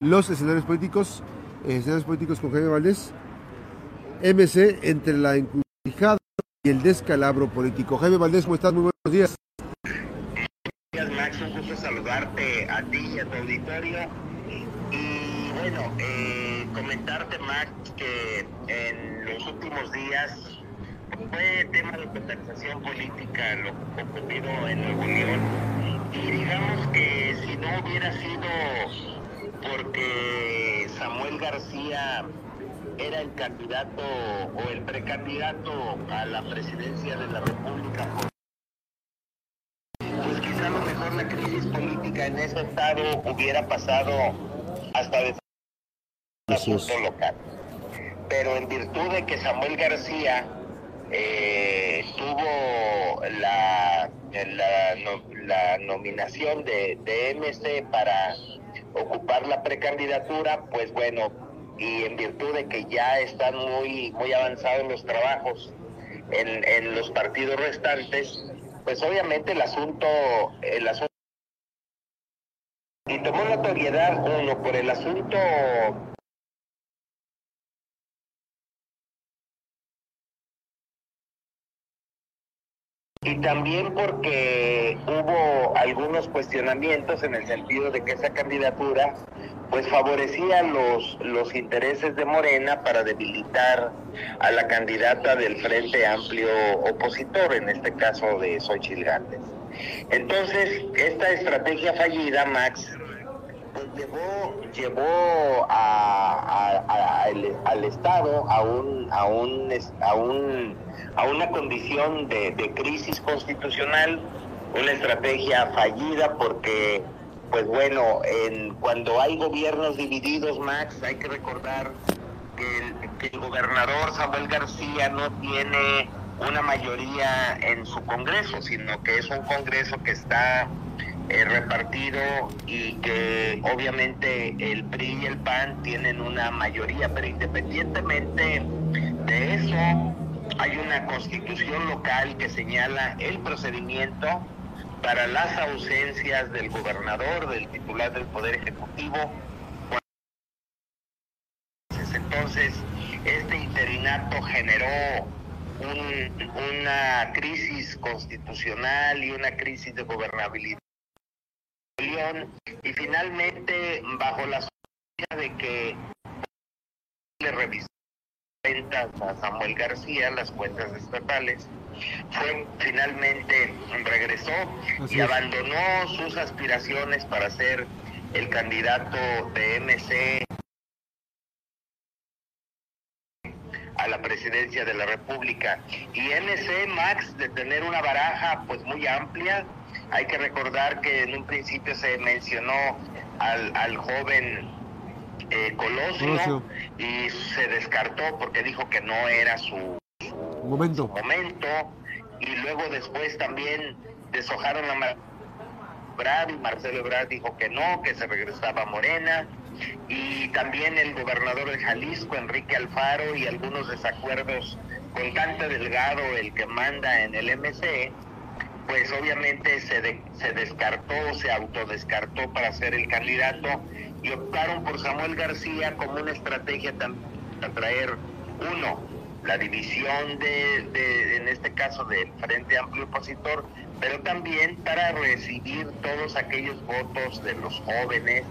los escenarios políticos, escenarios políticos con Jaime Valdés, MC entre la encrucijada y el descalabro político. Jaime Valdés, ¿cómo estás? Muy buenos días. Buenos días, Max. Un gusto saludarte a ti y a tu auditorio. Y bueno, eh, comentarte, Max, que en los últimos días fue tema de conversación política lo ocurrido en Nuevo León. Y digamos que si no hubiera sido porque Samuel García era el candidato o el precandidato a la presidencia de la República, pues quizá a lo mejor la crisis política en ese estado hubiera pasado hasta de asunto local. Pero en virtud de que Samuel García eh, tuvo la, la, la nominación de, de MC para ocupar la precandidatura, pues bueno, y en virtud de que ya están muy, muy avanzados los trabajos en, en los partidos restantes, pues obviamente el asunto, el asunto y tomó notoriedad uno por el asunto y también porque hubo algunos cuestionamientos en el sentido de que esa candidatura pues favorecía los, los intereses de Morena para debilitar a la candidata del Frente Amplio opositor, en este caso de Xochitl Gálvez. Entonces, esta estrategia fallida, Max, llevó, llevó a, el, al Estado a un, a un, a un a una condición de, de crisis constitucional, una estrategia fallida porque pues bueno, en, cuando hay gobiernos divididos, Max, hay que recordar que el, gobernador Samuel García no tiene una mayoría en su Congreso, sino que es un Congreso que está eh, repartido y que obviamente el PRI y el PAN tienen una mayoría, pero independientemente de eso, hay una constitución local que señala el procedimiento para las ausencias del gobernador, del titular del Poder Ejecutivo. Entonces, este interinato generó un, una crisis constitucional y una crisis de gobernabilidad. Y finalmente, bajo la de que le revisó cuentas a Samuel García, las cuentas estatales, fue finalmente regresó Así y es. abandonó sus aspiraciones para ser el candidato de MC a la presidencia de la República. Y MC, Max, de tener una baraja pues muy amplia, hay que recordar que en un principio se mencionó al, al joven eh, Colosio, Colosio, y se descartó porque dijo que no era su, su momento. Su momento. Y luego después también deshojaron a Brad y Marcelo Ebrard dijo que no, que se regresaba a Morena. Y también el gobernador de Jalisco, Enrique Alfaro y algunos desacuerdos con Dante Delgado, el que manda en el MC, pues obviamente se, de, se descartó, se autodescartó para ser el candidato y optaron por Samuel García como una estrategia para traer uno, la división de, de, en este caso del Frente Amplio Opositor, pero también para recibir todos aquellos votos de los jóvenes,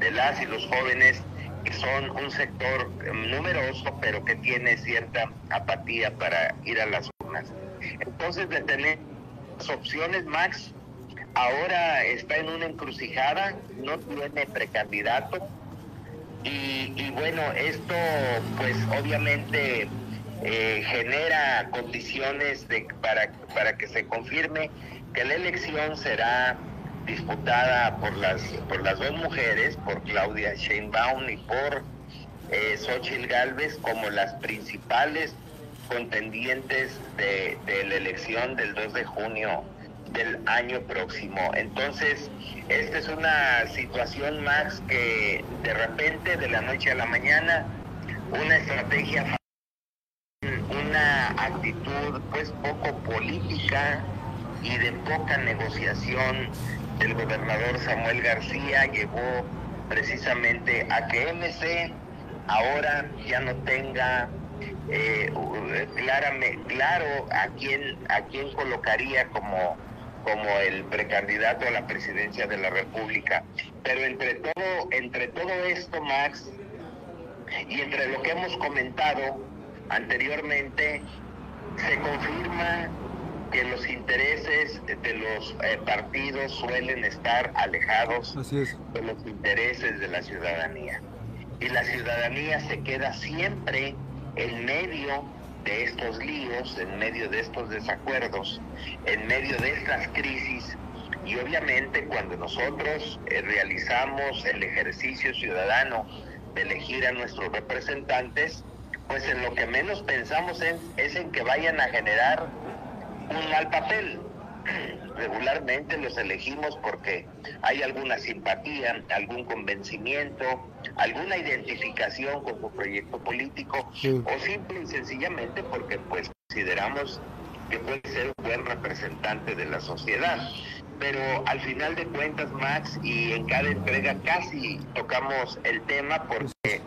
de las y los jóvenes que son un sector numeroso, pero que tiene cierta apatía para ir a las urnas. Entonces, de tener las opciones, Max, ahora está en una encrucijada, no tiene precandidato. Y, y bueno, esto pues obviamente eh, genera condiciones de, para, para que se confirme que la elección será disputada por las, por las dos mujeres, por Claudia Sheinbaum y por eh, Xochitl Galvez como las principales contendientes de, la elección del 2 de junio del año próximo. Entonces, esta es una situación más que de repente, de la noche a la mañana, una estrategia, una actitud pues poco política y de poca negociación del gobernador Samuel García llevó precisamente a que MC ahora ya no tenga eh, claro a quién a quién colocaría como como el precandidato a la presidencia de la República. Pero entre todo entre todo esto, Max, y entre lo que hemos comentado anteriormente, se confirma que los intereses de los eh, partidos suelen estar alejados de los intereses de la ciudadanía. Y la ciudadanía se queda siempre en medio de estos líos, en medio de estos desacuerdos, en medio de estas crisis. Y obviamente cuando nosotros eh, realizamos el ejercicio ciudadano de elegir a nuestros representantes, pues en lo que menos pensamos es en que vayan a generar un mal papel. Regularmente los elegimos porque hay alguna simpatía, algún convencimiento, alguna identificación con su proyecto político o simple y sencillamente porque pues consideramos que puede ser un buen representante de la sociedad. Pero al final de cuentas, Max, y en cada entrega casi tocamos el tema porque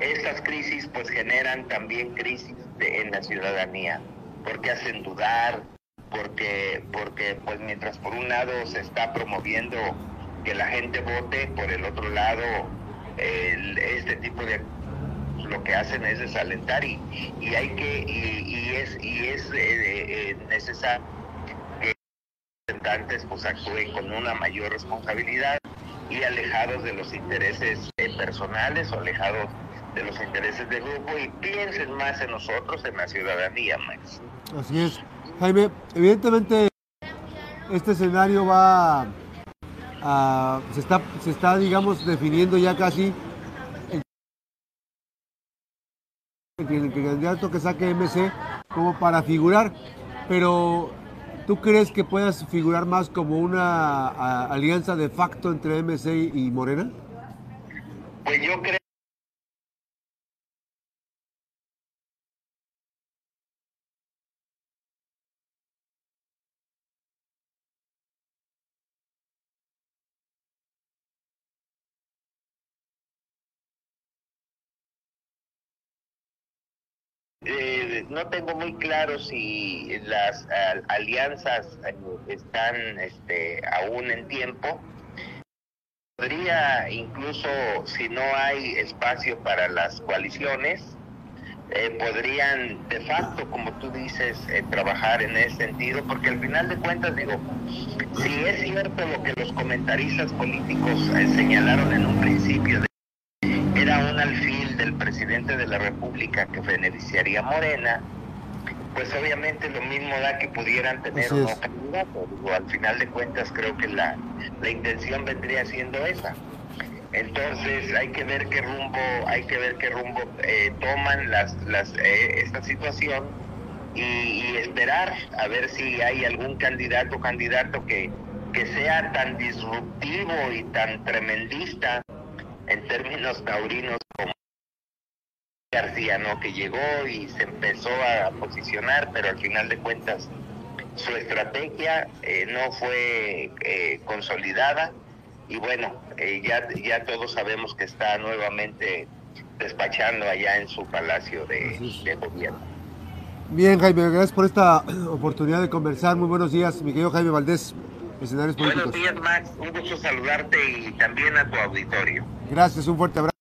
estas crisis pues generan también crisis en la ciudadanía, porque hacen dudar, porque, porque pues mientras por un lado se está promoviendo que la gente vote, por el otro lado este tipo de lo que hacen es desalentar y, y hay que y, es y es eh, eh, necesario que los representantes pues actúen con una mayor responsabilidad y alejados de los intereses eh, personales o alejados de los intereses del grupo y piensen más en nosotros, en la ciudadanía, Max. Así es. Jaime, evidentemente este escenario va a, se está, se está, digamos, definiendo ya casi el, el candidato que saque MC como para figurar, pero ¿tú crees que puedas figurar más como una alianza de facto entre MC y Morena? Pues yo creo Eh, no tengo muy claro si las alianzas eh, están este, aún en tiempo. Podría incluso, si no hay espacio para las coaliciones, eh, podrían de facto, como tú dices, trabajar en ese sentido, porque al final de cuentas, digo, si es cierto lo que los comentaristas políticos señalaron en un principio, era un alfil del presidente de la República que beneficiaría a Morena, pues obviamente lo mismo da que pudieran tener un candidato. al final de cuentas creo que la, la intención vendría siendo esa. Entonces hay que ver qué rumbo, hay que ver qué rumbo eh, toman las, las, eh, esta situación y, y, esperar a ver si hay algún candidato o candidato que, que sea tan disruptivo y tan tremendista en términos taurinos como García, ¿no? Que llegó y se empezó a posicionar, pero al final de cuentas su estrategia eh, no fue eh, consolidada y bueno, eh, ya, ya todos sabemos que está nuevamente despachando allá en su palacio de, gobierno. Bien, Jaime, gracias por esta oportunidad de conversar. Muy buenos días, mi querido Jaime Valdés, escenarios políticos. Buenos días, Max. Un gusto saludarte y también a tu auditorio. Gracias, un fuerte abrazo.